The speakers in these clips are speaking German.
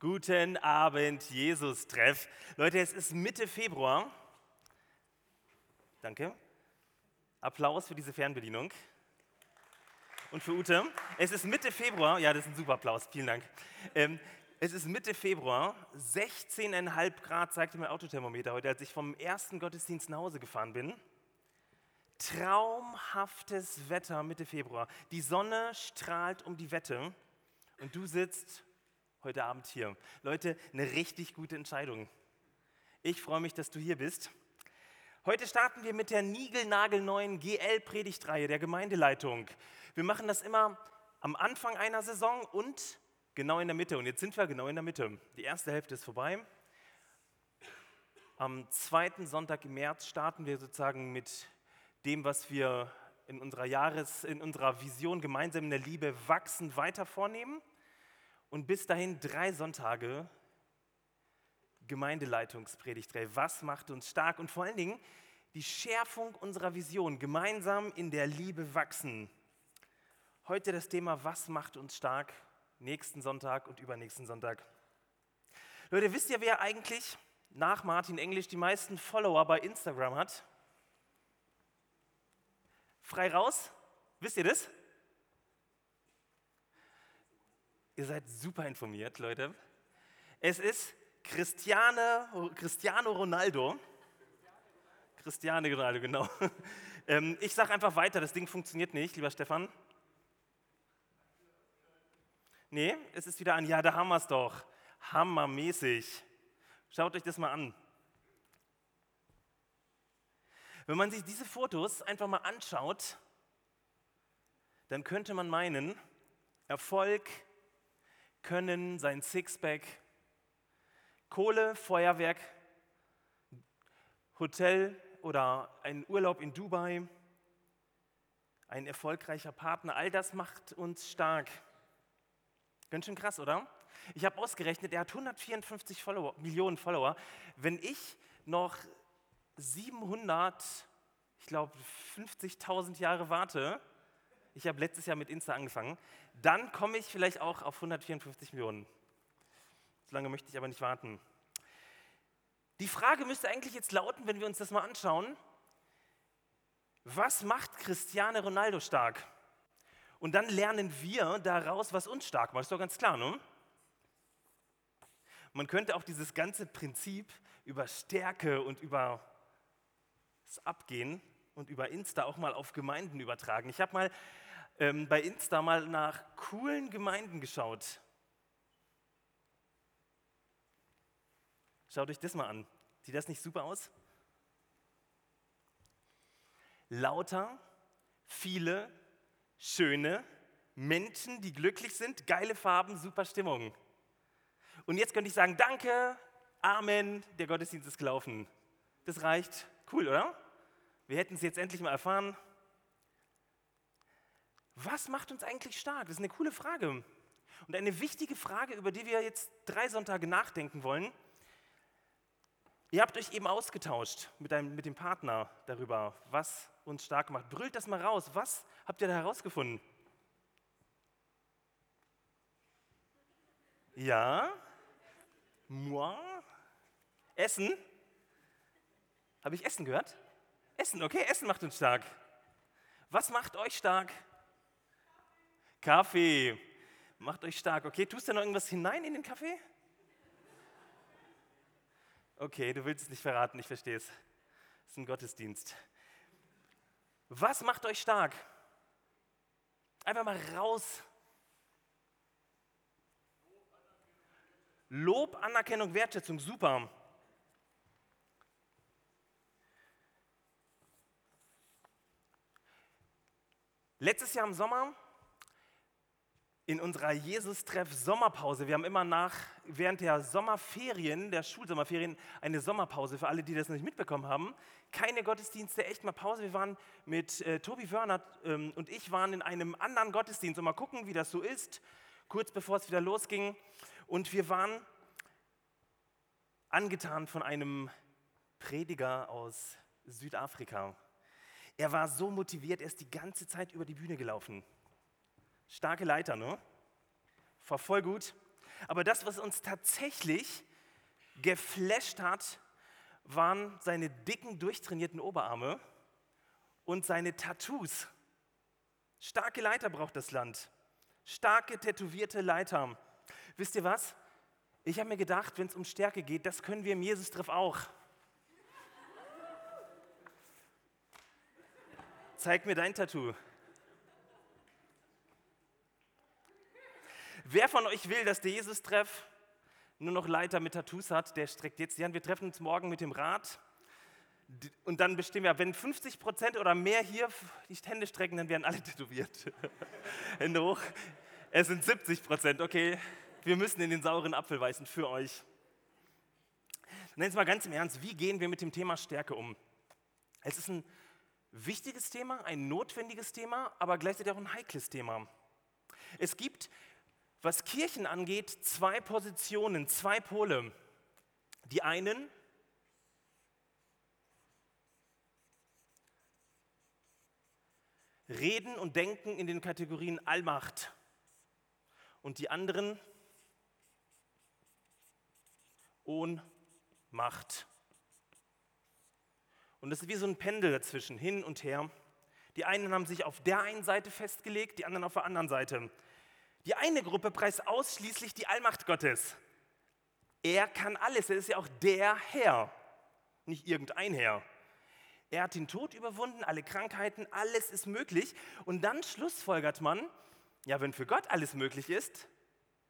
Guten Abend, Jesus-Treff. Leute, es ist Mitte Februar. Danke. Applaus für diese Fernbedienung. Und für Ute. Es ist Mitte Februar. Ja, das ist ein super Applaus. Vielen Dank. Ähm, es ist Mitte Februar. 16,5 Grad zeigte mein Autothermometer heute, als ich vom ersten Gottesdienst nach Hause gefahren bin. Traumhaftes Wetter Mitte Februar. Die Sonne strahlt um die Wette und du sitzt heute Abend hier. Leute, eine richtig gute Entscheidung. Ich freue mich, dass du hier bist. Heute starten wir mit der niegelnagelneuen GL-Predigtreihe der Gemeindeleitung. Wir machen das immer am Anfang einer Saison und genau in der Mitte. Und jetzt sind wir genau in der Mitte. Die erste Hälfte ist vorbei. Am zweiten Sonntag im März starten wir sozusagen mit dem, was wir in unserer Jahres, in unserer Vision gemeinsam in der Liebe wachsen weiter vornehmen und bis dahin drei Sonntage Gemeindeleitungspredigtreihe. Was macht uns stark? Und vor allen Dingen die Schärfung unserer Vision, gemeinsam in der Liebe wachsen. Heute das Thema, was macht uns stark? Nächsten Sonntag und übernächsten Sonntag. Leute, wisst ihr, wer eigentlich nach Martin Englisch die meisten Follower bei Instagram hat? Frei raus? Wisst ihr das? Ihr seid super informiert, Leute. Es ist Cristiane, Cristiano Ronaldo. Cristiano Ronaldo, genau. Ähm, ich sage einfach weiter, das Ding funktioniert nicht, lieber Stefan. Nee, es ist wieder ein Ja, da haben wir es doch. Hammermäßig. Schaut euch das mal an. Wenn man sich diese Fotos einfach mal anschaut, dann könnte man meinen, Erfolg können sein Sixpack, Kohle, Feuerwerk, Hotel oder ein Urlaub in Dubai, ein erfolgreicher Partner, all das macht uns stark. Ganz schön krass, oder? Ich habe ausgerechnet, er hat 154 Follower, Millionen Follower. Wenn ich noch 700, ich glaube 50.000 Jahre warte, ich habe letztes Jahr mit Insta angefangen, dann komme ich vielleicht auch auf 154 Millionen. So lange möchte ich aber nicht warten. Die Frage müsste eigentlich jetzt lauten, wenn wir uns das mal anschauen, was macht Cristiano Ronaldo stark? Und dann lernen wir daraus, was uns stark macht. Ist doch ganz klar, ne? Man könnte auch dieses ganze Prinzip über Stärke und über das Abgehen und über Insta auch mal auf Gemeinden übertragen. Ich habe mal ähm, bei Insta mal nach coolen Gemeinden geschaut. Schaut euch das mal an. Sieht das nicht super aus? Lauter, viele, schöne Menschen, die glücklich sind, geile Farben, super Stimmung. Und jetzt könnte ich sagen, danke, Amen, der Gottesdienst ist gelaufen. Das reicht. Cool, oder? Wir hätten es jetzt endlich mal erfahren. Was macht uns eigentlich stark? Das ist eine coole Frage. Und eine wichtige Frage, über die wir jetzt drei Sonntage nachdenken wollen. Ihr habt euch eben ausgetauscht mit, einem, mit dem Partner darüber, was uns stark macht. Brüllt das mal raus. Was habt ihr da herausgefunden? Ja? Moi? Essen? Habe ich Essen gehört? Essen, okay, Essen macht uns stark. Was macht euch stark? Kaffee. Macht euch stark. Okay, tust du noch irgendwas hinein in den Kaffee? Okay, du willst es nicht verraten, ich verstehe es. Es ist ein Gottesdienst. Was macht euch stark? Einfach mal raus. Lob, Anerkennung, Wertschätzung, super. Letztes Jahr im Sommer in unserer Jesus-Treff Sommerpause. Wir haben immer nach, während der Sommerferien, der Schulsommerferien, eine Sommerpause für alle, die das noch nicht mitbekommen haben. Keine Gottesdienste, echt mal Pause. Wir waren mit äh, Tobi Wörner ähm, und ich waren in einem anderen Gottesdienst und mal gucken, wie das so ist, kurz bevor es wieder losging. Und wir waren angetan von einem Prediger aus Südafrika. Er war so motiviert, er ist die ganze Zeit über die Bühne gelaufen. Starke Leiter, ne? War voll gut. Aber das, was uns tatsächlich geflasht hat, waren seine dicken, durchtrainierten Oberarme und seine Tattoos. Starke Leiter braucht das Land. Starke, tätowierte Leiter. Wisst ihr was? Ich habe mir gedacht, wenn es um Stärke geht, das können wir im Jesus-Treff auch. Zeig mir dein Tattoo. Wer von euch will, dass der Jesus-Treff nur noch Leiter mit Tattoos hat, der streckt jetzt die Hand. Wir treffen uns morgen mit dem Rat. Und dann bestimmen wir, wenn 50 Prozent oder mehr hier die Hände strecken, dann werden alle tätowiert. Hände hoch. Es sind 70 Prozent, okay. Wir müssen in den sauren Apfel beißen für euch. Und jetzt mal ganz im Ernst, wie gehen wir mit dem Thema Stärke um? Es ist ein wichtiges Thema, ein notwendiges Thema, aber gleichzeitig auch ein heikles Thema. Es gibt, was Kirchen angeht, zwei Positionen, zwei Pole. Die einen reden und denken in den Kategorien Allmacht und die anderen Ohnmacht. Und das ist wie so ein Pendel dazwischen, hin und her. Die einen haben sich auf der einen Seite festgelegt, die anderen auf der anderen Seite. Die eine Gruppe preist ausschließlich die Allmacht Gottes. Er kann alles, er ist ja auch der Herr, nicht irgendein Herr. Er hat den Tod überwunden, alle Krankheiten, alles ist möglich. Und dann schlussfolgert man, ja, wenn für Gott alles möglich ist,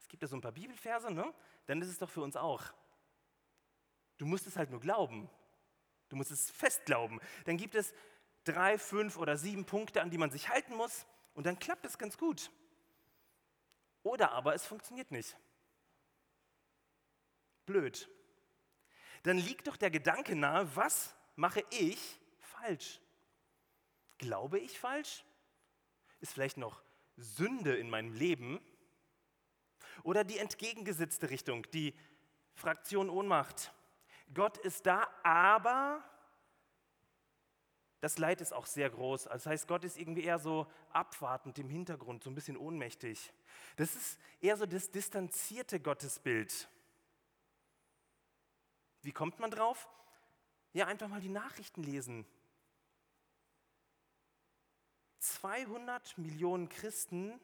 es gibt ja so ein paar Bibelverse, ne? dann ist es doch für uns auch. Du musst es halt nur glauben. Du musst es fest glauben. Dann gibt es drei, fünf oder sieben Punkte, an die man sich halten muss und dann klappt es ganz gut. Oder aber es funktioniert nicht. Blöd. Dann liegt doch der Gedanke nahe, was mache ich falsch? Glaube ich falsch? Ist vielleicht noch Sünde in meinem Leben? Oder die entgegengesetzte Richtung, die Fraktion Ohnmacht. Gott ist da, aber das Leid ist auch sehr groß. Das heißt, Gott ist irgendwie eher so abwartend im Hintergrund, so ein bisschen ohnmächtig. Das ist eher so das distanzierte Gottesbild. Wie kommt man drauf? Ja, einfach mal die Nachrichten lesen. 200 Millionen Christen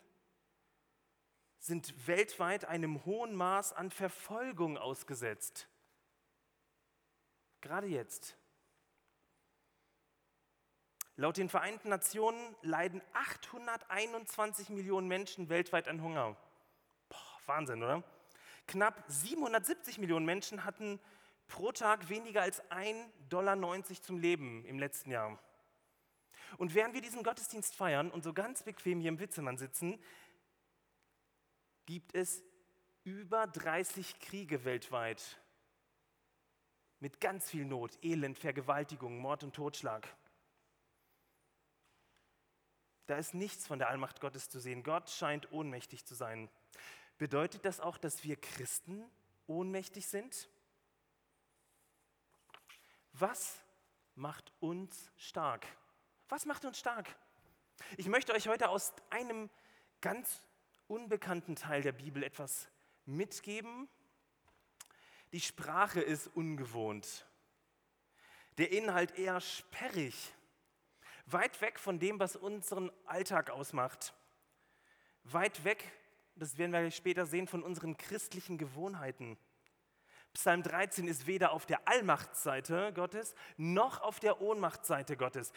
sind weltweit einem hohen Maß an Verfolgung ausgesetzt. Gerade jetzt. Laut den Vereinten Nationen leiden 821 Millionen Menschen weltweit an Hunger. Boah, Wahnsinn, oder? Knapp 770 Millionen Menschen hatten pro Tag weniger als 1,90 Dollar zum Leben im letzten Jahr. Und während wir diesen Gottesdienst feiern und so ganz bequem hier im Witzemann sitzen, gibt es über 30 Kriege weltweit mit ganz viel Not, Elend, Vergewaltigung, Mord und Totschlag. Da ist nichts von der Allmacht Gottes zu sehen. Gott scheint ohnmächtig zu sein. Bedeutet das auch, dass wir Christen ohnmächtig sind? Was macht uns stark? Was macht uns stark? Ich möchte euch heute aus einem ganz unbekannten Teil der Bibel etwas mitgeben, die Sprache ist ungewohnt. Der Inhalt eher sperrig. Weit weg von dem, was unseren Alltag ausmacht. Weit weg, das werden wir später sehen, von unseren christlichen Gewohnheiten. Psalm 13 ist weder auf der Allmachtsseite Gottes noch auf der Ohnmachtsseite Gottes.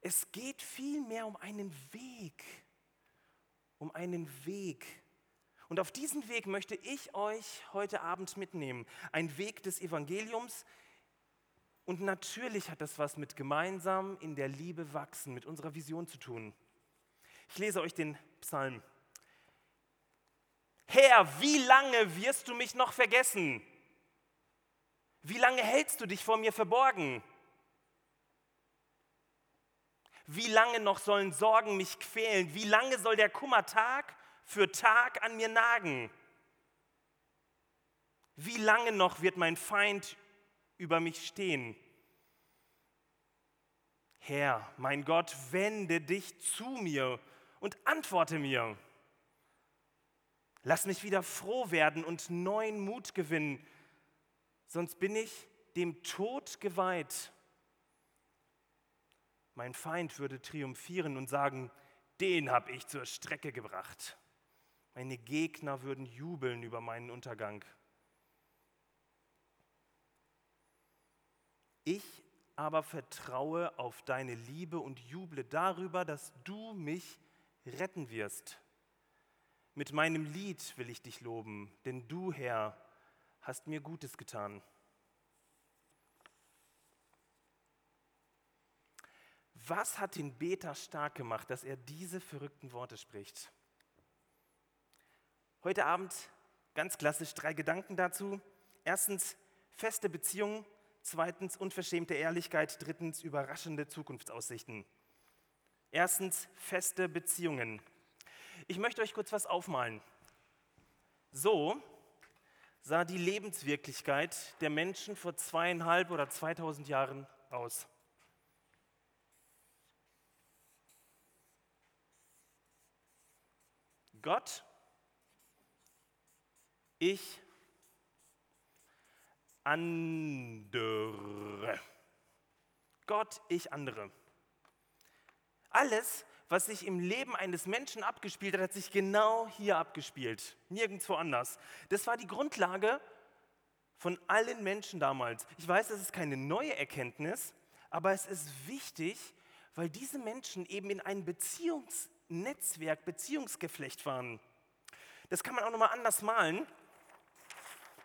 Es geht vielmehr um einen Weg, um einen Weg, und auf diesen Weg möchte ich euch heute Abend mitnehmen. Ein Weg des Evangeliums. Und natürlich hat das was mit gemeinsam in der Liebe wachsen, mit unserer Vision zu tun. Ich lese euch den Psalm. Herr, wie lange wirst du mich noch vergessen? Wie lange hältst du dich vor mir verborgen? Wie lange noch sollen Sorgen mich quälen? Wie lange soll der Kummer Tag für Tag an mir nagen? Wie lange noch wird mein Feind über mich stehen? Herr, mein Gott, wende dich zu mir und antworte mir. Lass mich wieder froh werden und neuen Mut gewinnen, sonst bin ich dem Tod geweiht. Mein Feind würde triumphieren und sagen, den habe ich zur Strecke gebracht. Meine Gegner würden jubeln über meinen Untergang. Ich aber vertraue auf deine Liebe und juble darüber, dass du mich retten wirst. Mit meinem Lied will ich dich loben, denn du, Herr, hast mir Gutes getan. Was hat den Beter stark gemacht, dass er diese verrückten Worte spricht? Heute Abend ganz klassisch drei Gedanken dazu. Erstens feste Beziehungen, zweitens unverschämte Ehrlichkeit, drittens überraschende Zukunftsaussichten. Erstens feste Beziehungen. Ich möchte euch kurz was aufmalen. So sah die Lebenswirklichkeit der Menschen vor zweieinhalb oder zweitausend Jahren aus. Gott, ich, andere. Gott, ich, andere. Alles, was sich im Leben eines Menschen abgespielt hat, hat sich genau hier abgespielt, nirgendwo anders. Das war die Grundlage von allen Menschen damals. Ich weiß, das ist keine neue Erkenntnis, aber es ist wichtig, weil diese Menschen eben in einem Beziehungsnetzwerk, Beziehungsgeflecht waren. Das kann man auch nochmal anders malen.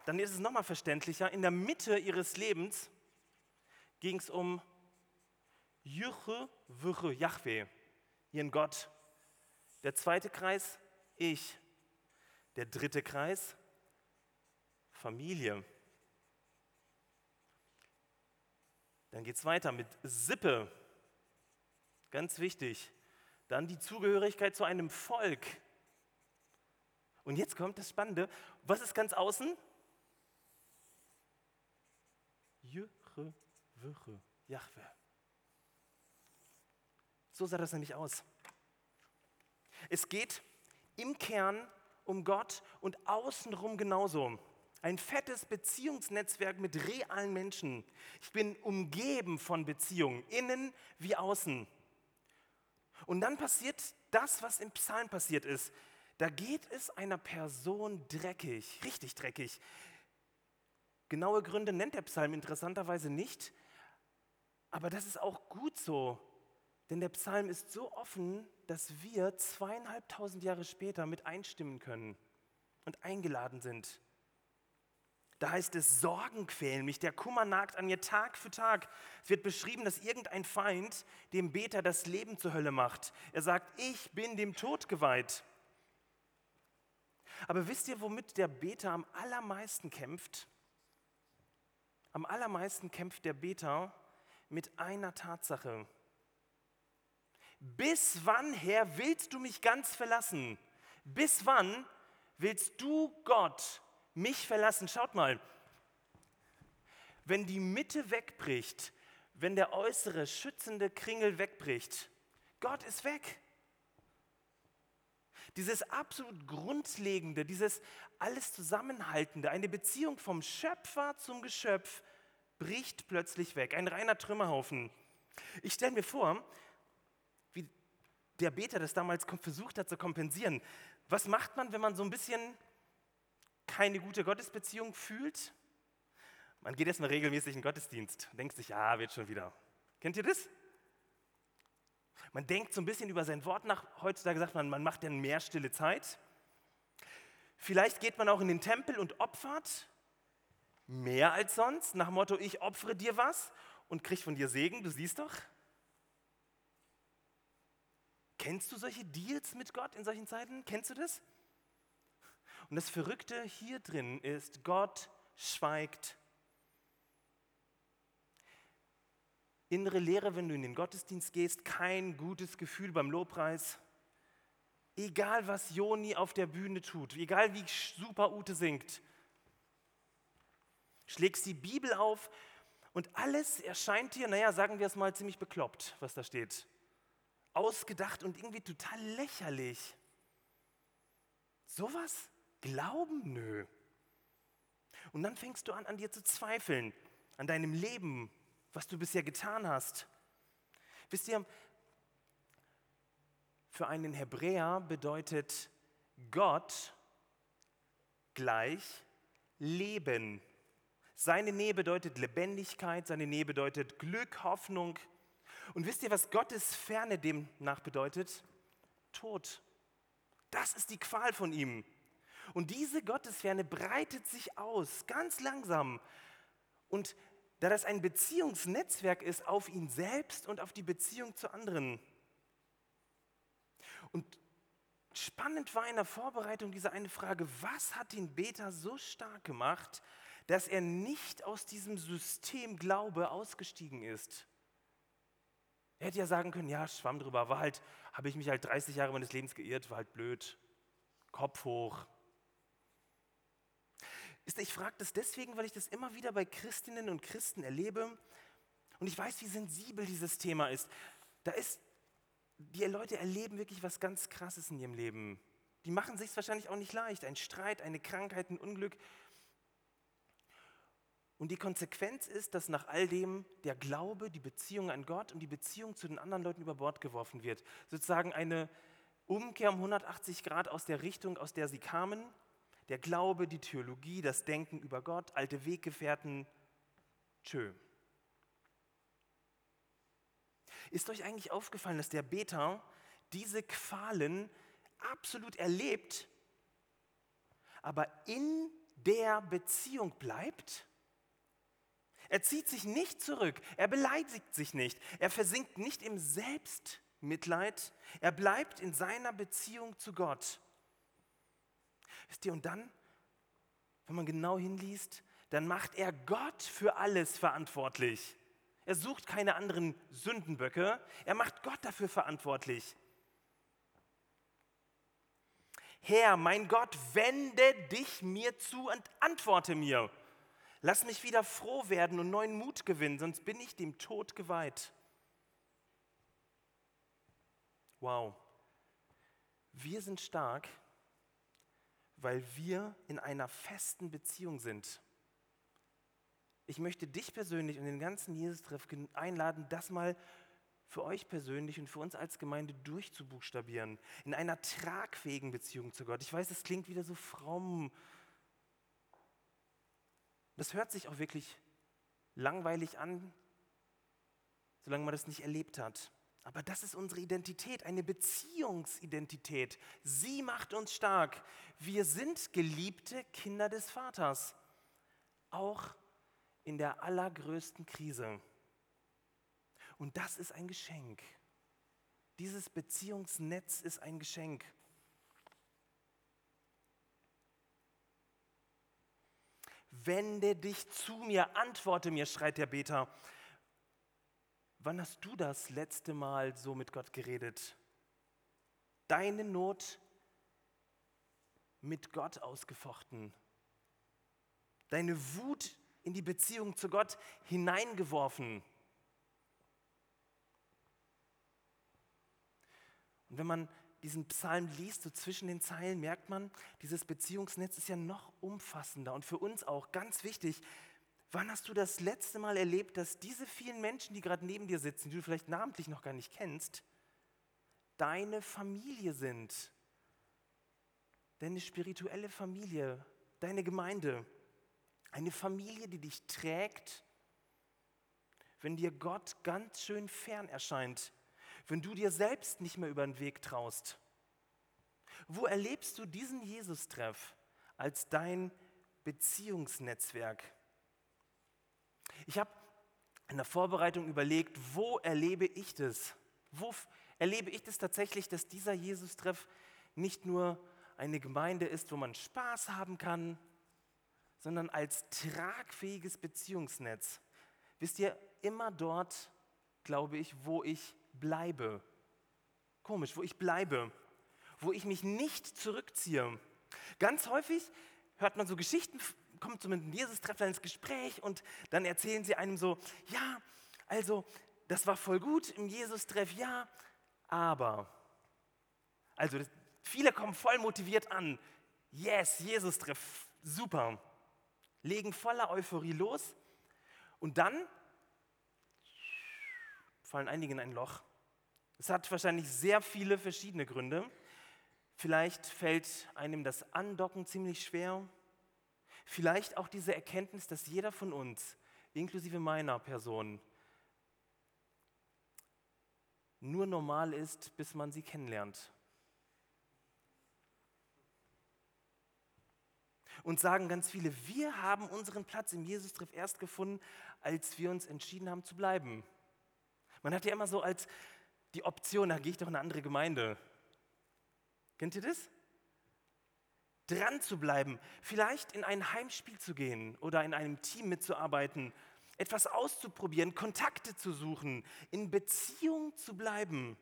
Dann ist es nochmal verständlicher. In der Mitte ihres Lebens ging es um Jüche, Wüche, Yahweh ihren Gott. Der zweite Kreis, ich. Der dritte Kreis, Familie. Dann geht es weiter mit Sippe. Ganz wichtig. Dann die Zugehörigkeit zu einem Volk. Und jetzt kommt das Spannende. Was ist ganz außen? Jüche, Wüche, Jahwe. So sah das nämlich aus. Es geht im Kern um Gott und außenrum genauso. Ein fettes Beziehungsnetzwerk mit realen Menschen. Ich bin umgeben von Beziehungen, innen wie außen. Und dann passiert das, was im Psalm passiert ist. Da geht es einer Person dreckig, richtig dreckig. Genaue Gründe nennt der Psalm interessanterweise nicht, aber das ist auch gut so, denn der Psalm ist so offen, dass wir zweieinhalbtausend Jahre später mit einstimmen können und eingeladen sind. Da heißt es, Sorgen quälen mich, der Kummer nagt an mir Tag für Tag. Es wird beschrieben, dass irgendein Feind dem Beter das Leben zur Hölle macht. Er sagt, ich bin dem Tod geweiht. Aber wisst ihr, womit der Beter am allermeisten kämpft? Am allermeisten kämpft der Beter mit einer Tatsache. Bis wann, Herr, willst du mich ganz verlassen? Bis wann willst du, Gott, mich verlassen? Schaut mal, wenn die Mitte wegbricht, wenn der äußere schützende Kringel wegbricht, Gott ist weg. Dieses absolut Grundlegende, dieses alles Zusammenhaltende, eine Beziehung vom Schöpfer zum Geschöpf bricht plötzlich weg. Ein reiner Trümmerhaufen. Ich stelle mir vor, der Beter das damals versucht hat zu kompensieren. Was macht man, wenn man so ein bisschen keine gute Gottesbeziehung fühlt? Man geht erstmal regelmäßig in den Gottesdienst denkt sich, ja, wird schon wieder. Kennt ihr das? Man denkt so ein bisschen über sein Wort nach. Heutzutage sagt man, man macht dann mehr stille Zeit. Vielleicht geht man auch in den Tempel und opfert mehr als sonst, nach dem Motto, ich opfere dir was und krieg von dir Segen, du siehst doch. Kennst du solche Deals mit Gott in solchen Zeiten? Kennst du das? Und das Verrückte hier drin ist, Gott schweigt. Innere Lehre, wenn du in den Gottesdienst gehst, kein gutes Gefühl beim Lobpreis. Egal, was Joni auf der Bühne tut, egal wie super Ute singt, schlägst die Bibel auf und alles erscheint dir, naja, sagen wir es mal, ziemlich bekloppt, was da steht ausgedacht und irgendwie total lächerlich. Sowas? glauben? Nö. Und dann fängst du an, an dir zu zweifeln, an deinem Leben, was du bisher getan hast. Wisst ihr, für einen Hebräer bedeutet Gott gleich Leben. Seine Nähe bedeutet Lebendigkeit, seine Nähe bedeutet Glück, Hoffnung. Und wisst ihr, was Gottes Ferne demnach bedeutet? Tod. Das ist die Qual von ihm. Und diese Gottesferne breitet sich aus, ganz langsam. Und da das ein Beziehungsnetzwerk ist auf ihn selbst und auf die Beziehung zu anderen. Und spannend war in der Vorbereitung diese eine Frage, was hat den Beta so stark gemacht, dass er nicht aus diesem System Glaube ausgestiegen ist? Er hätte ja sagen können, ja, schwamm drüber, war halt, habe ich mich halt 30 Jahre meines Lebens geirrt, war halt blöd, Kopf hoch, ich frage das deswegen, weil ich das immer wieder bei Christinnen und Christen erlebe und ich weiß, wie sensibel dieses Thema ist. Da ist, die Leute erleben wirklich was ganz Krasses in ihrem Leben. Die machen sich wahrscheinlich auch nicht leicht. Ein Streit, eine Krankheit, ein Unglück. Und die Konsequenz ist, dass nach all dem der Glaube, die Beziehung an Gott und die Beziehung zu den anderen Leuten über Bord geworfen wird. Sozusagen eine Umkehr um 180 Grad aus der Richtung, aus der sie kamen der Glaube, die Theologie, das Denken über Gott, alte Weggefährten, tschö. Ist euch eigentlich aufgefallen, dass der Beter diese Qualen absolut erlebt, aber in der Beziehung bleibt? Er zieht sich nicht zurück, er beleidigt sich nicht, er versinkt nicht im Selbstmitleid, er bleibt in seiner Beziehung zu Gott. Wisst ihr, und dann, wenn man genau hinliest, dann macht er Gott für alles verantwortlich. Er sucht keine anderen Sündenböcke, er macht Gott dafür verantwortlich. Herr, mein Gott, wende dich mir zu und antworte mir. Lass mich wieder froh werden und neuen Mut gewinnen, sonst bin ich dem Tod geweiht. Wow. Wir sind stark, weil wir in einer festen Beziehung sind. Ich möchte dich persönlich und den ganzen Jesus-Treff einladen, das mal für euch persönlich und für uns als Gemeinde durchzubuchstabieren. In einer tragfähigen Beziehung zu Gott. Ich weiß, es klingt wieder so fromm. Das hört sich auch wirklich langweilig an, solange man das nicht erlebt hat. Aber das ist unsere Identität, eine Beziehungsidentität. Sie macht uns stark. Wir sind geliebte Kinder des Vaters, auch in der allergrößten Krise. Und das ist ein Geschenk. Dieses Beziehungsnetz ist ein Geschenk. Wende dich zu mir, antworte mir, schreit der Beter. Wann hast du das letzte Mal so mit Gott geredet? Deine Not mit Gott ausgefochten. Deine Wut in die Beziehung zu Gott hineingeworfen. Und wenn man diesen Psalm liest, so zwischen den Zeilen, merkt man, dieses Beziehungsnetz ist ja noch umfassender und für uns auch ganz wichtig. Wann hast du das letzte Mal erlebt, dass diese vielen Menschen, die gerade neben dir sitzen, die du vielleicht namentlich noch gar nicht kennst, deine Familie sind? Deine spirituelle Familie, deine Gemeinde. Eine Familie, die dich trägt, wenn dir Gott ganz schön fern erscheint, wenn du dir selbst nicht mehr über den Weg traust. Wo erlebst du diesen Jesus-Treff als dein Beziehungsnetzwerk? Ich habe in der Vorbereitung überlegt, wo erlebe ich das? Wo erlebe ich das tatsächlich, dass dieser Jesus-Treff nicht nur eine Gemeinde ist, wo man Spaß haben kann, sondern als tragfähiges Beziehungsnetz. Wisst ihr, immer dort, glaube ich, wo ich bleibe. Komisch, wo ich bleibe, wo ich mich nicht zurückziehe. Ganz häufig hört man so Geschichten kommt so mit Jesus-Treffler ins Gespräch und dann erzählen sie einem so, ja, also das war voll gut im Jesus-Treff, ja, aber, also das, viele kommen voll motiviert an, yes, Jesus-Treff, super. Legen voller Euphorie los und dann fallen einige in ein Loch. Es hat wahrscheinlich sehr viele verschiedene Gründe. Vielleicht fällt einem das Andocken ziemlich schwer. Vielleicht auch diese Erkenntnis, dass jeder von uns, inklusive meiner Person, nur normal ist, bis man sie kennenlernt. Und sagen ganz viele, wir haben unseren Platz im Jesus-Treff erst gefunden, als wir uns entschieden haben zu bleiben. Man hat ja immer so als die Option, da gehe ich doch in eine andere Gemeinde. Kennt ihr das? Dran zu bleiben, vielleicht in ein Heimspiel zu gehen oder in einem Team mitzuarbeiten, etwas auszuprobieren, Kontakte zu suchen, in Beziehung zu bleiben.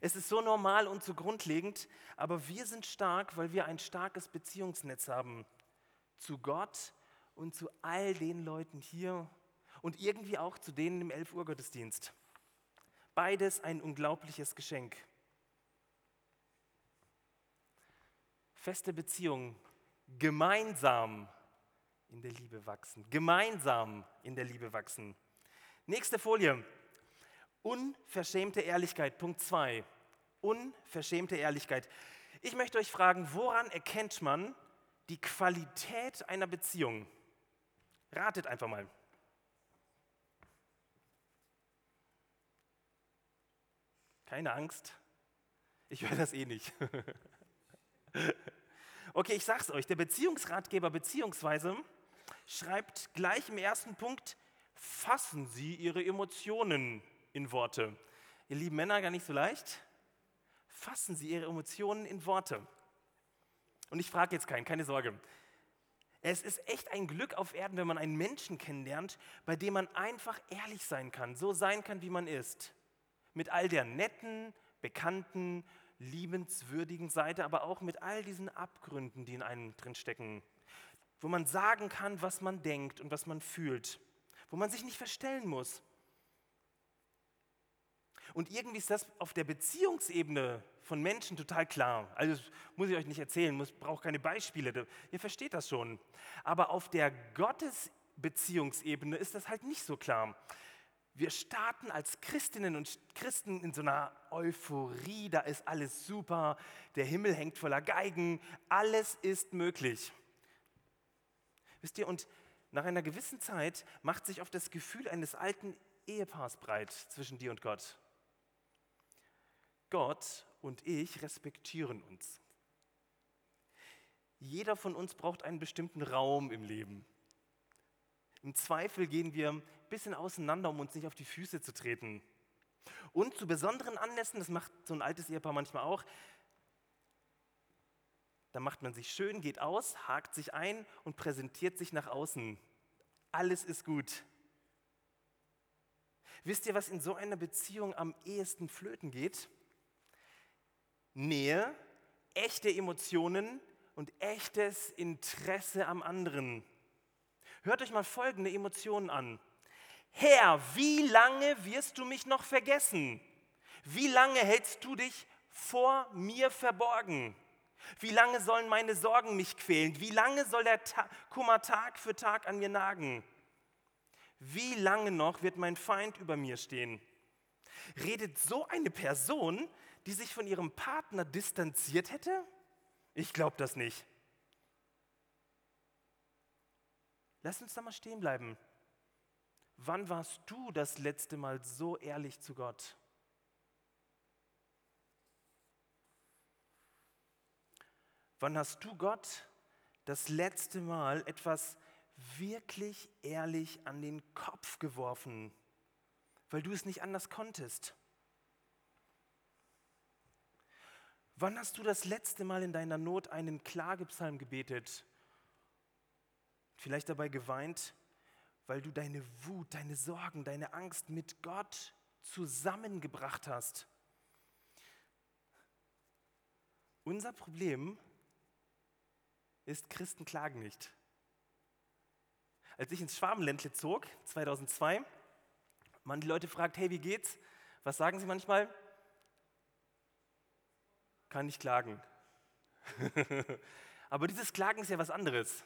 Es ist so normal und so grundlegend, aber wir sind stark, weil wir ein starkes Beziehungsnetz haben zu Gott und zu all den Leuten hier und irgendwie auch zu denen im 11 Uhr Gottesdienst. Beides ein unglaubliches Geschenk. Feste Beziehungen, gemeinsam in der Liebe wachsen. Gemeinsam in der Liebe wachsen. Nächste Folie. Unverschämte Ehrlichkeit, Punkt 2. Unverschämte Ehrlichkeit. Ich möchte euch fragen, woran erkennt man die Qualität einer Beziehung? Ratet einfach mal. Keine Angst, ich höre das eh nicht. okay, ich sag's euch, der Beziehungsratgeber beziehungsweise schreibt gleich im ersten Punkt, fassen Sie Ihre Emotionen in Worte. Ihr lieben Männer, gar nicht so leicht. Fassen Sie Ihre Emotionen in Worte. Und ich frage jetzt keinen, keine Sorge. Es ist echt ein Glück auf Erden, wenn man einen Menschen kennenlernt, bei dem man einfach ehrlich sein kann, so sein kann, wie man ist mit all der netten, bekannten, liebenswürdigen Seite, aber auch mit all diesen Abgründen, die in einem drin stecken, wo man sagen kann, was man denkt und was man fühlt, wo man sich nicht verstellen muss. Und irgendwie ist das auf der Beziehungsebene von Menschen total klar. Also das muss ich euch nicht erzählen, muss, braucht keine Beispiele, ihr versteht das schon. Aber auf der Gottesbeziehungsebene ist das halt nicht so klar. Wir starten als Christinnen und Christen in so einer Euphorie, da ist alles super, der Himmel hängt voller Geigen, alles ist möglich. Wisst ihr, und nach einer gewissen Zeit macht sich oft das Gefühl eines alten Ehepaars breit zwischen dir und Gott. Gott und ich respektieren uns. Jeder von uns braucht einen bestimmten Raum im Leben. Im Zweifel gehen wir bisschen auseinander, um uns nicht auf die Füße zu treten. Und zu besonderen Anlässen, das macht so ein altes Ehepaar manchmal auch, da macht man sich schön, geht aus, hakt sich ein und präsentiert sich nach außen. Alles ist gut. Wisst ihr, was in so einer Beziehung am ehesten flöten geht? Nähe, echte Emotionen und echtes Interesse am anderen. Hört euch mal folgende Emotionen an. Herr, wie lange wirst du mich noch vergessen? Wie lange hältst du dich vor mir verborgen? Wie lange sollen meine Sorgen mich quälen? Wie lange soll der Ta Kummer Tag für Tag an mir nagen? Wie lange noch wird mein Feind über mir stehen? Redet so eine Person, die sich von ihrem Partner distanziert hätte? Ich glaube das nicht. Lass uns da mal stehen bleiben. Wann warst du das letzte Mal so ehrlich zu Gott? Wann hast du Gott das letzte Mal etwas wirklich ehrlich an den Kopf geworfen, weil du es nicht anders konntest? Wann hast du das letzte Mal in deiner Not einen Klagepsalm gebetet? Vielleicht dabei geweint, weil du deine Wut, deine Sorgen, deine Angst mit Gott zusammengebracht hast. Unser Problem ist, Christen klagen nicht. Als ich ins Schwabenländle zog, 2002, man die Leute fragt, hey, wie geht's? Was sagen sie manchmal? Kann nicht klagen. Aber dieses Klagen ist ja was anderes.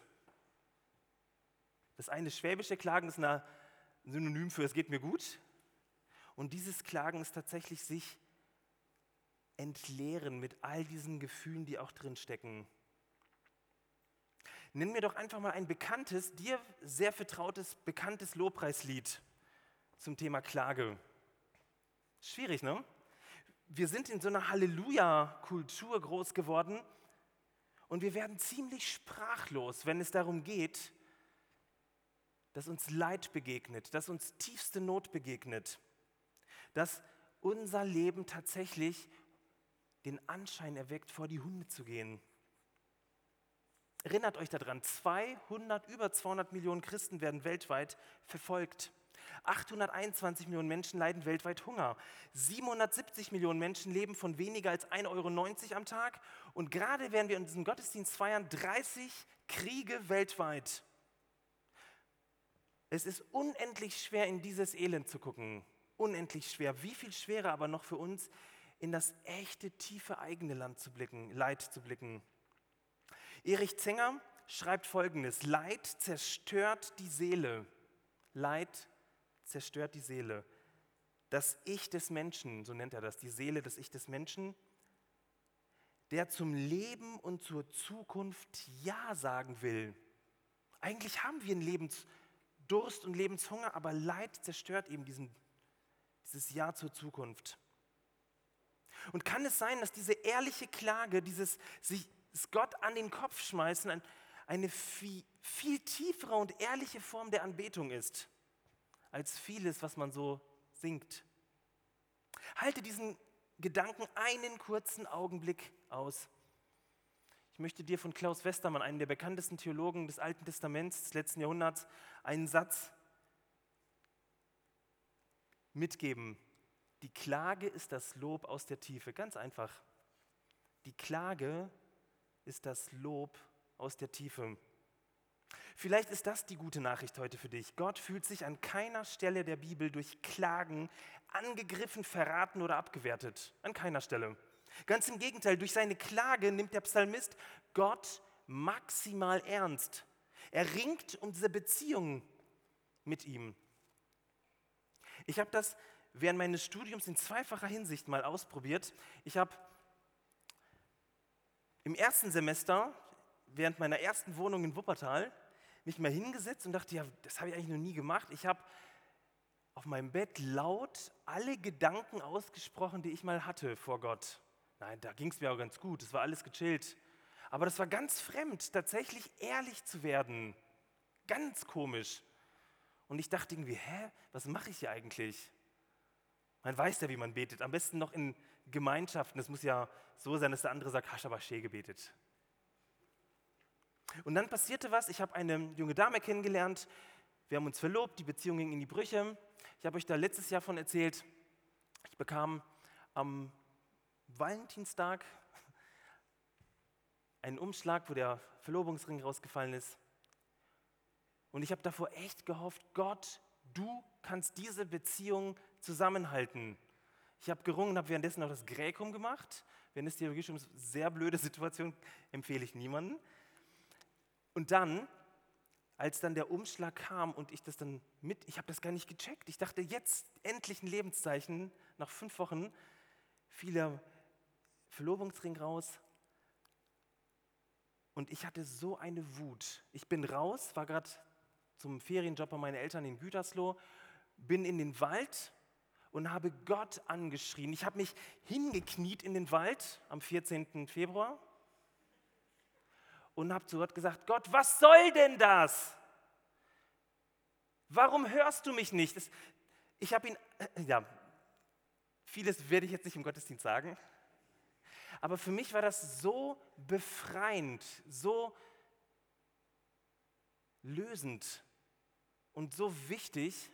Das eine schwäbische Klagen ist ein Synonym für es geht mir gut. Und dieses Klagen ist tatsächlich sich entleeren mit all diesen Gefühlen, die auch drin stecken. Nenn mir doch einfach mal ein bekanntes, dir sehr vertrautes, bekanntes Lobpreislied zum Thema Klage. Schwierig, ne? Wir sind in so einer Halleluja-Kultur groß geworden und wir werden ziemlich sprachlos, wenn es darum geht, dass uns Leid begegnet, dass uns tiefste Not begegnet, dass unser Leben tatsächlich den Anschein erweckt, vor die Hunde zu gehen. Erinnert euch daran, 200, über 200 Millionen Christen werden weltweit verfolgt. 821 Millionen Menschen leiden weltweit Hunger. 770 Millionen Menschen leben von weniger als 1,90 Euro am Tag. Und gerade werden wir in diesem Gottesdienst feiern 30 Kriege weltweit. Es ist unendlich schwer, in dieses Elend zu gucken. Unendlich schwer. Wie viel schwerer aber noch für uns, in das echte, tiefe eigene Land zu blicken, Leid zu blicken. Erich Zenger schreibt folgendes: Leid zerstört die Seele. Leid zerstört die Seele. Das Ich des Menschen, so nennt er das, die Seele, das Ich des Menschen, der zum Leben und zur Zukunft Ja sagen will. Eigentlich haben wir einen Lebensdurst und Lebenshunger, aber Leid zerstört eben diesen, dieses Ja zur Zukunft. Und kann es sein, dass diese ehrliche Klage, dieses sich Gott an den Kopf schmeißen, eine viel, viel tiefere und ehrliche Form der Anbetung ist? als vieles, was man so singt. Halte diesen Gedanken einen kurzen Augenblick aus. Ich möchte dir von Klaus Westermann, einem der bekanntesten Theologen des Alten Testaments des letzten Jahrhunderts, einen Satz mitgeben. Die Klage ist das Lob aus der Tiefe. Ganz einfach. Die Klage ist das Lob aus der Tiefe. Vielleicht ist das die gute Nachricht heute für dich. Gott fühlt sich an keiner Stelle der Bibel durch Klagen angegriffen, verraten oder abgewertet. An keiner Stelle. Ganz im Gegenteil, durch seine Klage nimmt der Psalmist Gott maximal ernst. Er ringt um diese Beziehung mit ihm. Ich habe das während meines Studiums in zweifacher Hinsicht mal ausprobiert. Ich habe im ersten Semester, während meiner ersten Wohnung in Wuppertal, mich mal hingesetzt und dachte, ja, das habe ich eigentlich noch nie gemacht. Ich habe auf meinem Bett laut alle Gedanken ausgesprochen, die ich mal hatte vor Gott. Nein, da ging es mir auch ganz gut, es war alles gechillt. Aber das war ganz fremd, tatsächlich ehrlich zu werden. Ganz komisch. Und ich dachte irgendwie, hä, was mache ich hier eigentlich? Man weiß ja, wie man betet. Am besten noch in Gemeinschaften. Es muss ja so sein, dass der andere sagt, hast aber schee gebetet. Und dann passierte was, ich habe eine junge Dame kennengelernt, wir haben uns verlobt, die Beziehung ging in die Brüche. Ich habe euch da letztes Jahr von erzählt, ich bekam am Valentinstag einen Umschlag, wo der Verlobungsring rausgefallen ist. Und ich habe davor echt gehofft, Gott, du kannst diese Beziehung zusammenhalten. Ich habe gerungen, habe währenddessen auch das Gräkum gemacht. Wenn es theologisch um sehr blöde Situation empfehle ich niemanden. Und dann, als dann der Umschlag kam und ich das dann mit, ich habe das gar nicht gecheckt. Ich dachte, jetzt endlich ein Lebenszeichen. Nach fünf Wochen fiel der Verlobungsring raus. Und ich hatte so eine Wut. Ich bin raus, war gerade zum Ferienjob bei meinen Eltern in Gütersloh, bin in den Wald und habe Gott angeschrien. Ich habe mich hingekniet in den Wald am 14. Februar und habe zu Gott gesagt, Gott, was soll denn das? Warum hörst du mich nicht? Ich habe ihn, äh, ja, vieles werde ich jetzt nicht im Gottesdienst sagen, aber für mich war das so befreiend, so lösend und so wichtig.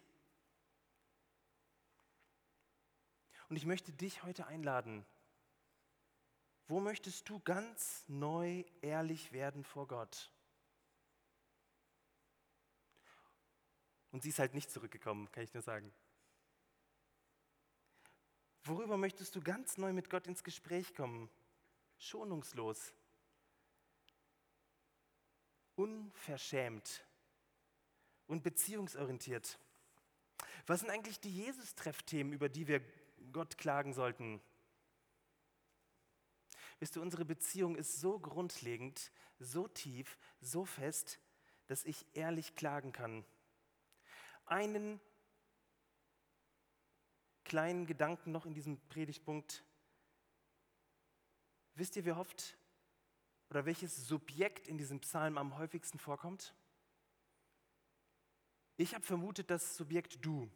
Und ich möchte dich heute einladen, wo möchtest du ganz neu ehrlich werden vor Gott? Und sie ist halt nicht zurückgekommen, kann ich nur sagen. Worüber möchtest du ganz neu mit Gott ins Gespräch kommen? Schonungslos. unverschämt und beziehungsorientiert. Was sind eigentlich die Jesus-Treffthemen, über die wir Gott klagen sollten? Wisst ihr, unsere Beziehung ist so grundlegend, so tief, so fest, dass ich ehrlich klagen kann. Einen kleinen Gedanken noch in diesem Predigtpunkt. Wisst ihr, wie oft oder welches Subjekt in diesem Psalm am häufigsten vorkommt? Ich habe vermutet, das Subjekt du.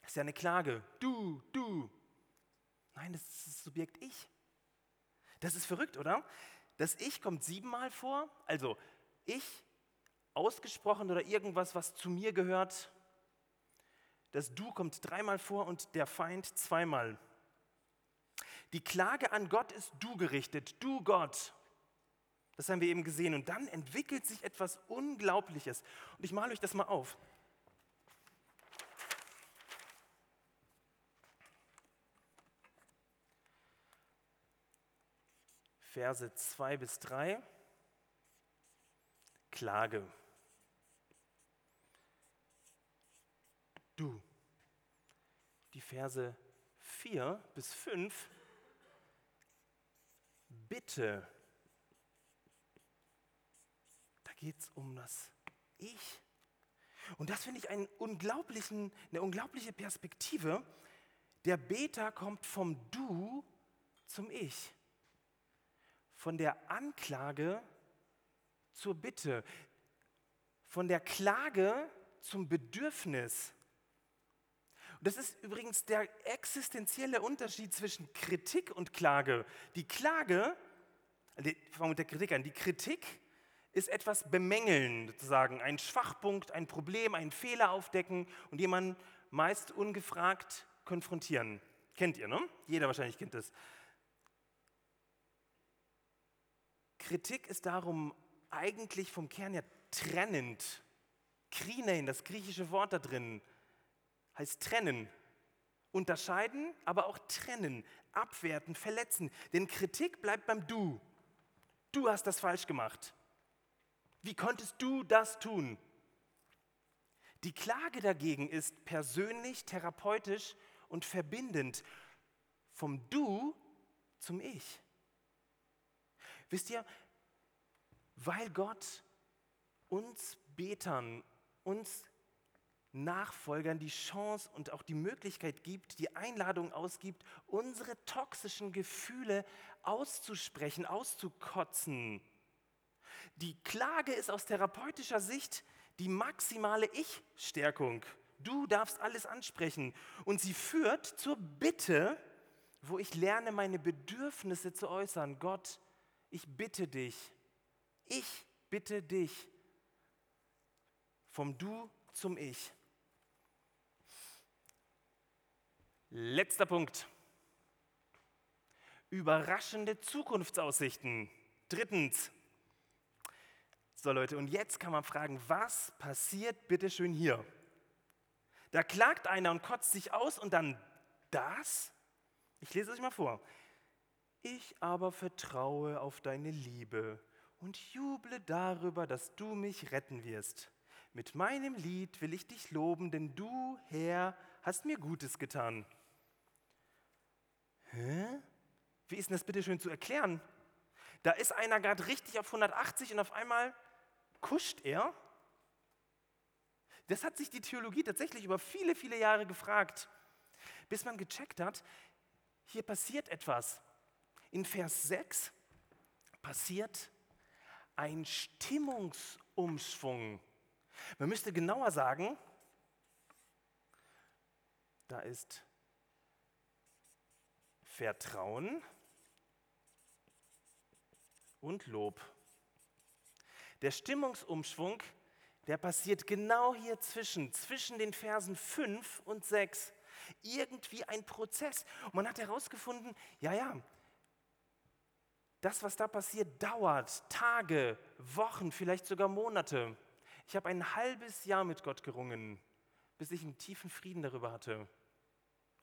Das ist ja eine Klage. Du, du. Nein, das ist das Subjekt ich. Das ist verrückt, oder? Das Ich kommt siebenmal vor. Also ich, ausgesprochen oder irgendwas, was zu mir gehört. Das Du kommt dreimal vor und der Feind zweimal. Die Klage an Gott ist du gerichtet, du Gott. Das haben wir eben gesehen. Und dann entwickelt sich etwas Unglaubliches. Und ich male euch das mal auf. Verse 2 bis 3. Klage. Du. Die Verse 4 bis 5. Bitte geht es um das Ich. Und das finde ich einen unglaublichen, eine unglaubliche Perspektive. Der Beter kommt vom Du zum Ich. Von der Anklage zur Bitte. Von der Klage zum Bedürfnis. Das ist übrigens der existenzielle Unterschied zwischen Kritik und Klage. Die Klage, fangen mit der Kritik an, die Kritik ist etwas bemängeln, sozusagen, ein Schwachpunkt, ein Problem, einen Fehler aufdecken und jemanden meist ungefragt konfrontieren. Kennt ihr, ne? Jeder wahrscheinlich kennt das. Kritik ist darum eigentlich vom Kern her trennend. Krinein, das griechische Wort da drin, heißt trennen. Unterscheiden, aber auch trennen, abwerten, verletzen. Denn Kritik bleibt beim Du. Du hast das falsch gemacht. Wie konntest du das tun? Die Klage dagegen ist persönlich, therapeutisch und verbindend. Vom Du zum Ich. Wisst ihr, weil Gott uns Betern, uns Nachfolgern die Chance und auch die Möglichkeit gibt, die Einladung ausgibt, unsere toxischen Gefühle auszusprechen, auszukotzen die Klage ist aus therapeutischer Sicht die maximale Ich-Stärkung. Du darfst alles ansprechen. Und sie führt zur Bitte, wo ich lerne, meine Bedürfnisse zu äußern. Gott, ich bitte dich. Ich bitte dich. Vom Du zum Ich. Letzter Punkt. Überraschende Zukunftsaussichten. Drittens, so Leute, und jetzt kann man fragen, was passiert bitte schön hier? Da klagt einer und kotzt sich aus und dann das? Ich lese es euch mal vor. Ich aber vertraue auf deine Liebe und juble darüber, dass du mich retten wirst. Mit meinem Lied will ich dich loben, denn du, Herr, hast mir Gutes getan. Hä? Wie ist denn das bitte schön zu erklären? Da ist einer gerade richtig auf 180 und auf einmal kuscht er? Das hat sich die Theologie tatsächlich über viele, viele Jahre gefragt, bis man gecheckt hat, hier passiert etwas. In Vers 6 passiert ein Stimmungsumschwung. Man müsste genauer sagen, da ist Vertrauen und Lob. Der Stimmungsumschwung, der passiert genau hier zwischen, zwischen den Versen 5 und 6. Irgendwie ein Prozess. Und man hat herausgefunden, ja, ja, das, was da passiert, dauert Tage, Wochen, vielleicht sogar Monate. Ich habe ein halbes Jahr mit Gott gerungen, bis ich einen tiefen Frieden darüber hatte.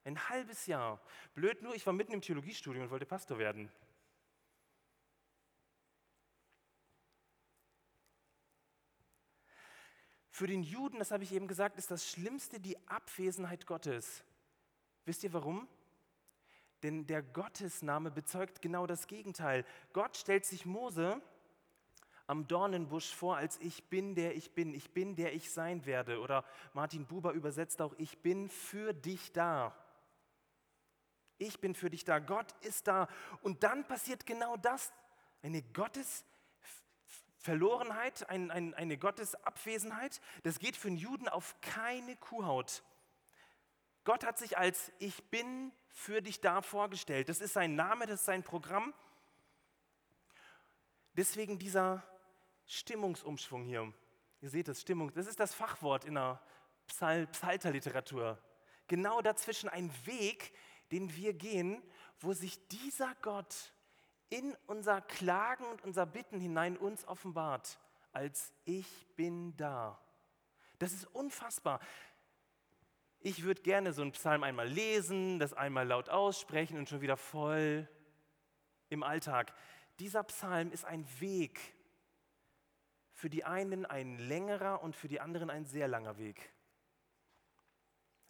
Ein halbes Jahr. Blöd nur, ich war mitten im Theologiestudium und wollte Pastor werden. Für den Juden, das habe ich eben gesagt, ist das Schlimmste die Abwesenheit Gottes. Wisst ihr warum? Denn der Gottesname bezeugt genau das Gegenteil. Gott stellt sich Mose am Dornenbusch vor, als ich bin, der ich bin, ich bin, der ich sein werde. Oder Martin Buber übersetzt auch, ich bin für dich da. Ich bin für dich da, Gott ist da. Und dann passiert genau das, eine Gottesverlorenheit, ein, ein, eine Gottesabwesenheit. Das geht für einen Juden auf keine Kuhhaut. Gott hat sich als Ich bin für dich da vorgestellt. Das ist sein Name, das ist sein Programm. Deswegen dieser Stimmungsumschwung hier. Ihr seht das, Stimmung, das ist das Fachwort in der Psal Psalterliteratur. Genau dazwischen ein Weg, den wir gehen, wo sich dieser Gott in unser Klagen und unser Bitten hinein uns offenbart, als ich bin da. Das ist unfassbar. Ich würde gerne so einen Psalm einmal lesen, das einmal laut aussprechen und schon wieder voll im Alltag. Dieser Psalm ist ein Weg. Für die einen ein längerer und für die anderen ein sehr langer Weg.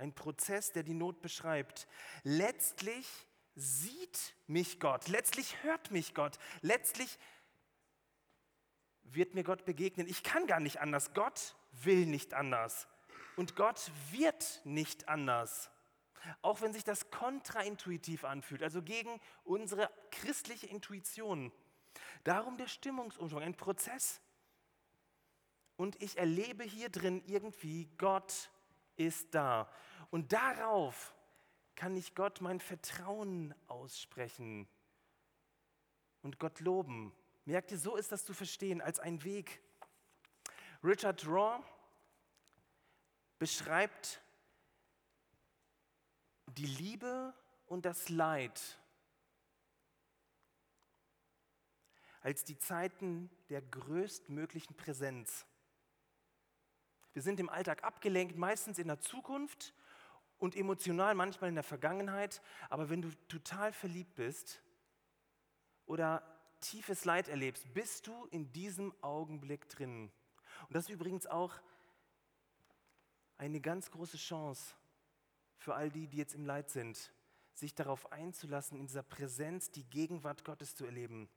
Ein Prozess, der die Not beschreibt. Letztlich sieht mich Gott, letztlich hört mich Gott, letztlich wird mir Gott begegnen. Ich kann gar nicht anders. Gott will nicht anders. Und Gott wird nicht anders. Auch wenn sich das kontraintuitiv anfühlt, also gegen unsere christliche Intuition. Darum der Stimmungsumschwung, ein Prozess. Und ich erlebe hier drin irgendwie, Gott ist da. Und darauf kann ich Gott mein Vertrauen aussprechen und Gott loben. Merkt ihr, so ist das zu verstehen als ein Weg. Richard Raw beschreibt die Liebe und das Leid als die Zeiten der größtmöglichen Präsenz. Wir sind im Alltag abgelenkt, meistens in der Zukunft und emotional manchmal in der Vergangenheit. Aber wenn du total verliebt bist oder tiefes Leid erlebst, bist du in diesem Augenblick drin. Und das ist übrigens auch eine ganz große Chance für all die, die jetzt im Leid sind, sich darauf einzulassen, in dieser Präsenz die Gegenwart Gottes zu erleben.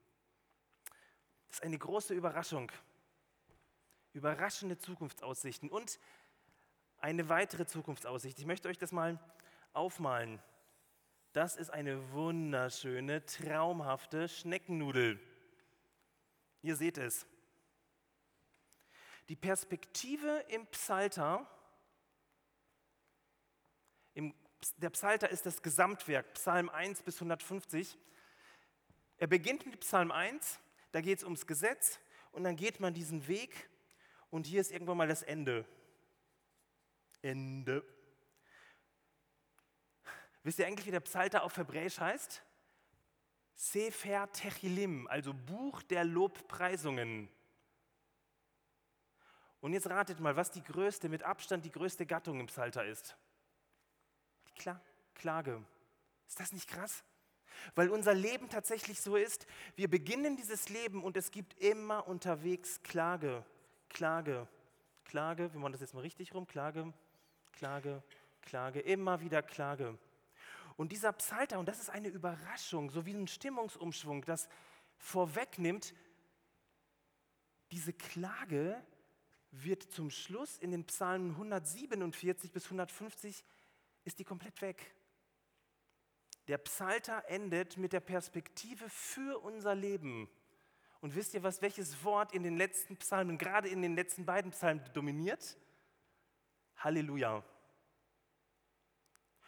Das ist eine große Überraschung. Überraschende Zukunftsaussichten und eine weitere Zukunftsaussicht. Ich möchte euch das mal aufmalen. Das ist eine wunderschöne, traumhafte Schneckennudel. Ihr seht es. Die Perspektive im Psalter im, der Psalter ist das Gesamtwerk, Psalm 1 bis 150. Er beginnt mit Psalm 1, da geht es ums Gesetz und dann geht man diesen Weg und hier ist irgendwann mal das Ende. Ende. Wisst ihr eigentlich, wie der Psalter auf Hebräisch heißt? Sefer Techilim, also Buch der Lobpreisungen. Und jetzt ratet mal, was die größte, mit Abstand die größte Gattung im Psalter ist. Kla Klage. Ist das nicht krass? Weil unser Leben tatsächlich so ist, wir beginnen dieses Leben und es gibt immer unterwegs Klage, Klage, Klage, wir machen das jetzt mal richtig rum, Klage, Klage, Klage, immer wieder Klage. Und dieser Psalter, und das ist eine Überraschung, so wie ein Stimmungsumschwung, das vorwegnimmt, diese Klage wird zum Schluss in den Psalmen 147 bis 150 ist die komplett weg. Der Psalter endet mit der Perspektive für unser Leben. Und wisst ihr was, welches Wort in den letzten Psalmen, gerade in den letzten beiden Psalmen dominiert? Halleluja.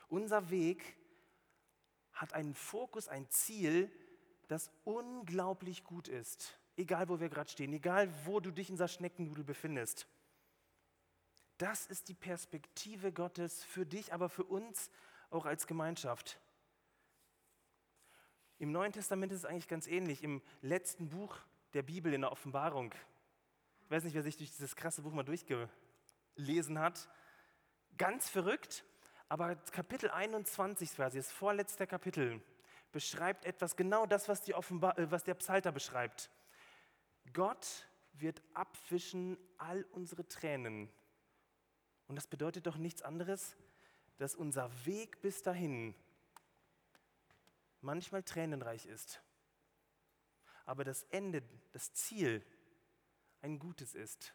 Unser Weg hat einen Fokus, ein Ziel, das unglaublich gut ist. Egal, wo wir gerade stehen, egal, wo du dich in dieser Schneckennudel befindest. Das ist die Perspektive Gottes für dich, aber für uns auch als Gemeinschaft. Im Neuen Testament ist es eigentlich ganz ähnlich. Im letzten Buch der Bibel, in der Offenbarung, ich weiß nicht, wer sich durch dieses krasse Buch mal durchgelesen hat, ganz verrückt, aber Kapitel 21 quasi, das vorletzte Kapitel, beschreibt etwas, genau das, was, Offenbar äh, was der Psalter beschreibt. Gott wird abwischen all unsere Tränen Und das bedeutet doch nichts anderes, dass unser Weg bis dahin manchmal tränenreich ist, aber das Ende, das Ziel ein gutes ist.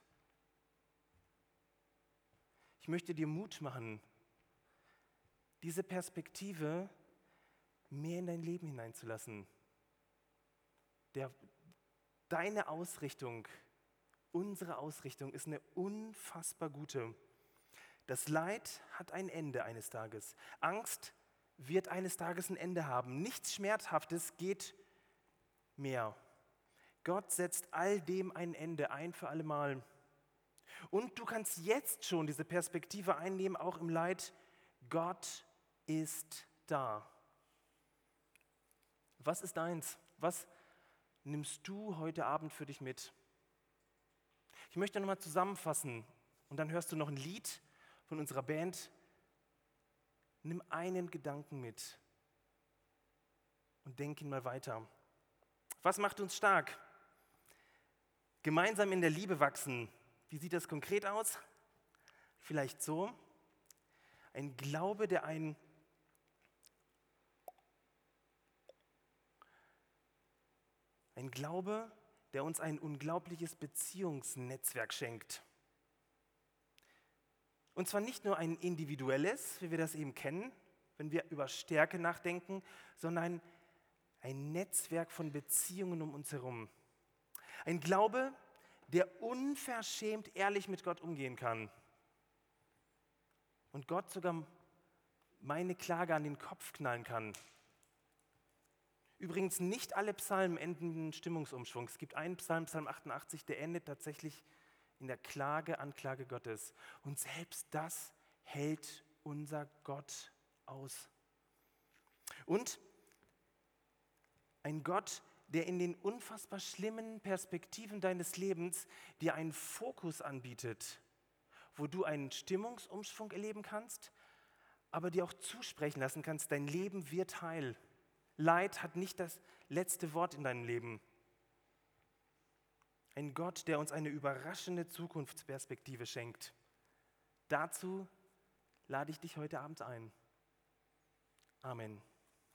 Ich möchte dir Mut machen, diese Perspektive mehr in dein Leben hineinzulassen. Der, deine Ausrichtung, unsere Ausrichtung ist eine unfassbar gute. Das Leid hat ein Ende eines Tages. Angst wird eines Tages ein Ende haben. Nichts Schmerzhaftes geht mehr. Gott setzt all dem ein Ende ein für alle Mal. Und du kannst jetzt schon diese Perspektive einnehmen, auch im Leid. Gott ist da. Was ist deins? Was nimmst du heute Abend für dich mit? Ich möchte nochmal zusammenfassen und dann hörst du noch ein Lied von unserer Band. Nimm einen Gedanken mit und denk ihn mal weiter. Was macht uns stark? Gemeinsam in der Liebe wachsen. Wie sieht das konkret aus? Vielleicht so. Ein Glaube, der ein ein Glaube, der uns ein unglaubliches Beziehungsnetzwerk schenkt. Und zwar nicht nur ein individuelles, wie wir das eben kennen, wenn wir über Stärke nachdenken, sondern ein Netzwerk von Beziehungen um uns herum. Ein Glaube, der unverschämt ehrlich mit Gott umgehen kann. Und Gott sogar meine Klage an den Kopf knallen kann. Übrigens, nicht alle Psalmen enden in Stimmungsumschwung. Es gibt einen Psalm, Psalm 88, der endet tatsächlich in der Klage, Anklage Gottes. Und selbst das hält unser Gott aus. Und ein Gott, der in den unfassbar schlimmen Perspektiven deines Lebens dir einen Fokus anbietet, wo du einen Stimmungsumschwung erleben kannst, aber dir auch zusprechen lassen kannst, dein Leben wird heil. Leid hat nicht das letzte Wort in deinem Leben. Ein Gott, der uns eine überraschende Zukunftsperspektive schenkt. Dazu lade ich dich heute Abend ein. Amen.